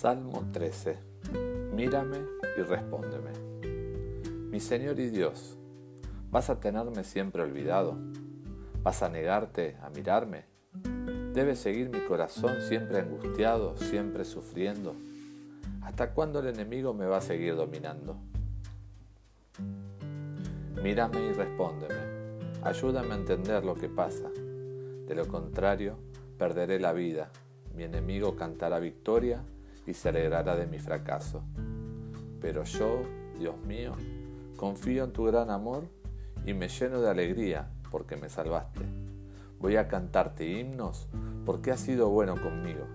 Salmo 13. Mírame y respóndeme. Mi Señor y Dios, ¿vas a tenerme siempre olvidado? ¿Vas a negarte a mirarme? ¿Debe seguir mi corazón siempre angustiado, siempre sufriendo? ¿Hasta cuándo el enemigo me va a seguir dominando? Mírame y respóndeme. Ayúdame a entender lo que pasa. De lo contrario, perderé la vida. Mi enemigo cantará victoria y se alegrará de mi fracaso. Pero yo, Dios mío, confío en tu gran amor y me lleno de alegría porque me salvaste. Voy a cantarte himnos porque has sido bueno conmigo.